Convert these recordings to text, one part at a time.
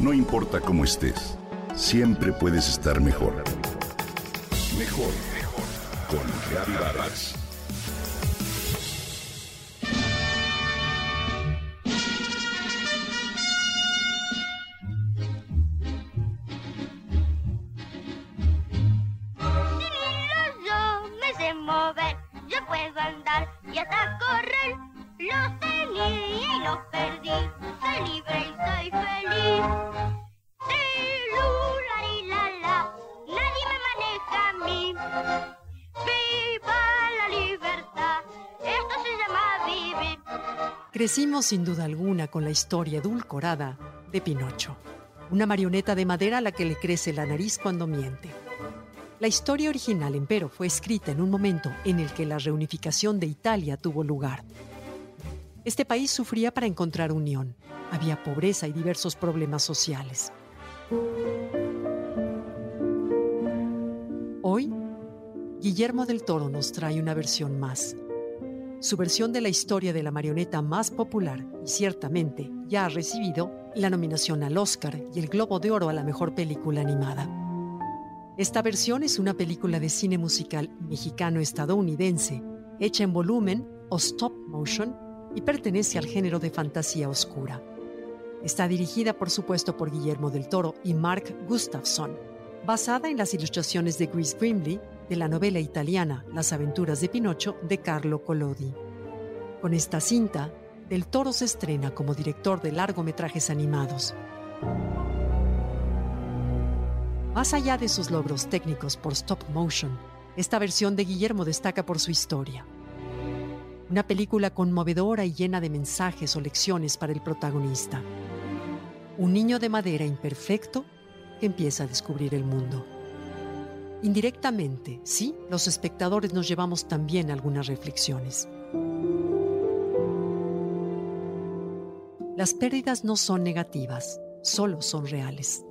No importa cómo estés, siempre puedes estar mejor. Mejor, mejor. Con Reavivadas. Yo me sé mover, yo puedo andar y hasta correr. Los tenía y los perdí, soy libre y soy feliz. Tri, la, la, nadie me maneja a mí. ¡Viva la libertad! Esto se llama vivir. Crecimos sin duda alguna con la historia edulcorada de Pinocho, una marioneta de madera a la que le crece la nariz cuando miente. La historia original, empero, fue escrita en un momento en el que la reunificación de Italia tuvo lugar. Este país sufría para encontrar unión. Había pobreza y diversos problemas sociales. Hoy, Guillermo del Toro nos trae una versión más. Su versión de la historia de la marioneta más popular y ciertamente ya ha recibido la nominación al Oscar y el Globo de Oro a la mejor película animada. Esta versión es una película de cine musical mexicano-estadounidense, hecha en volumen o stop motion y pertenece al género de fantasía oscura. Está dirigida, por supuesto, por Guillermo del Toro y Mark Gustafson, basada en las ilustraciones de Chris Brimley de la novela italiana Las aventuras de Pinocho de Carlo Collodi. Con esta cinta, Del Toro se estrena como director de largometrajes animados. Más allá de sus logros técnicos por stop motion, esta versión de Guillermo destaca por su historia. Una película conmovedora y llena de mensajes o lecciones para el protagonista. Un niño de madera imperfecto que empieza a descubrir el mundo. Indirectamente, sí, los espectadores nos llevamos también algunas reflexiones. Las pérdidas no son negativas, solo son reales.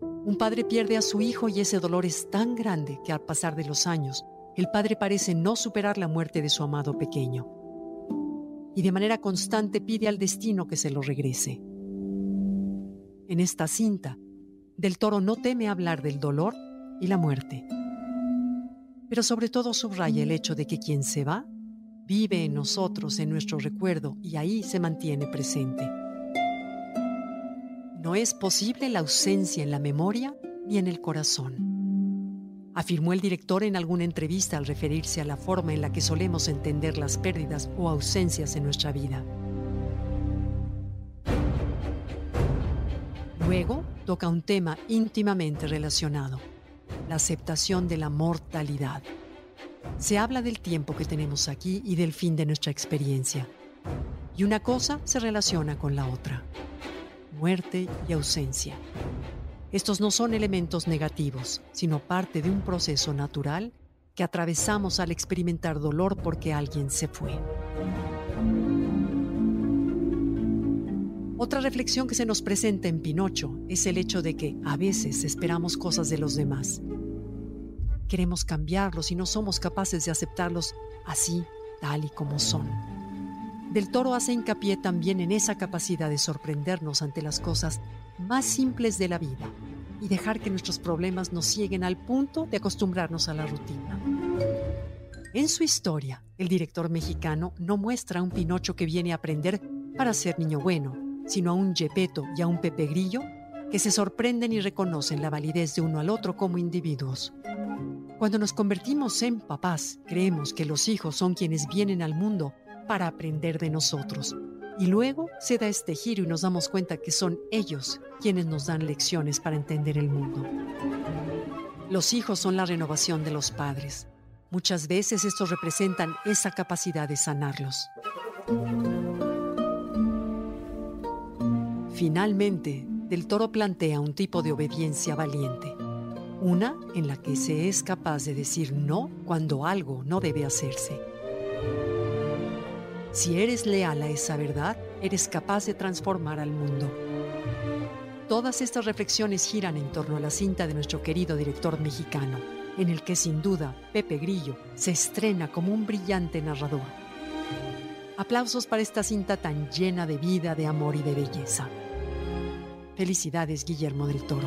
Un padre pierde a su hijo y ese dolor es tan grande que al pasar de los años, el padre parece no superar la muerte de su amado pequeño. Y de manera constante pide al destino que se lo regrese. En esta cinta, Del Toro no teme hablar del dolor y la muerte, pero sobre todo subraya el hecho de que quien se va vive en nosotros, en nuestro recuerdo, y ahí se mantiene presente. No es posible la ausencia en la memoria ni en el corazón. Afirmó el director en alguna entrevista al referirse a la forma en la que solemos entender las pérdidas o ausencias en nuestra vida. Luego toca un tema íntimamente relacionado, la aceptación de la mortalidad. Se habla del tiempo que tenemos aquí y del fin de nuestra experiencia. Y una cosa se relaciona con la otra muerte y ausencia. Estos no son elementos negativos, sino parte de un proceso natural que atravesamos al experimentar dolor porque alguien se fue. Otra reflexión que se nos presenta en Pinocho es el hecho de que a veces esperamos cosas de los demás. Queremos cambiarlos y no somos capaces de aceptarlos así, tal y como son. Del Toro hace hincapié también en esa capacidad de sorprendernos ante las cosas más simples de la vida y dejar que nuestros problemas nos cieguen al punto de acostumbrarnos a la rutina. En su historia, el director mexicano no muestra a un Pinocho que viene a aprender para ser niño bueno, sino a un Gepetto y a un Pepe Grillo que se sorprenden y reconocen la validez de uno al otro como individuos. Cuando nos convertimos en papás, creemos que los hijos son quienes vienen al mundo para aprender de nosotros. Y luego se da este giro y nos damos cuenta que son ellos quienes nos dan lecciones para entender el mundo. Los hijos son la renovación de los padres. Muchas veces estos representan esa capacidad de sanarlos. Finalmente, Del Toro plantea un tipo de obediencia valiente. Una en la que se es capaz de decir no cuando algo no debe hacerse. Si eres leal a esa verdad, eres capaz de transformar al mundo. Todas estas reflexiones giran en torno a la cinta de nuestro querido director mexicano, en el que sin duda Pepe Grillo se estrena como un brillante narrador. Aplausos para esta cinta tan llena de vida, de amor y de belleza. Felicidades, Guillermo del Toro.